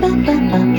ba ba ba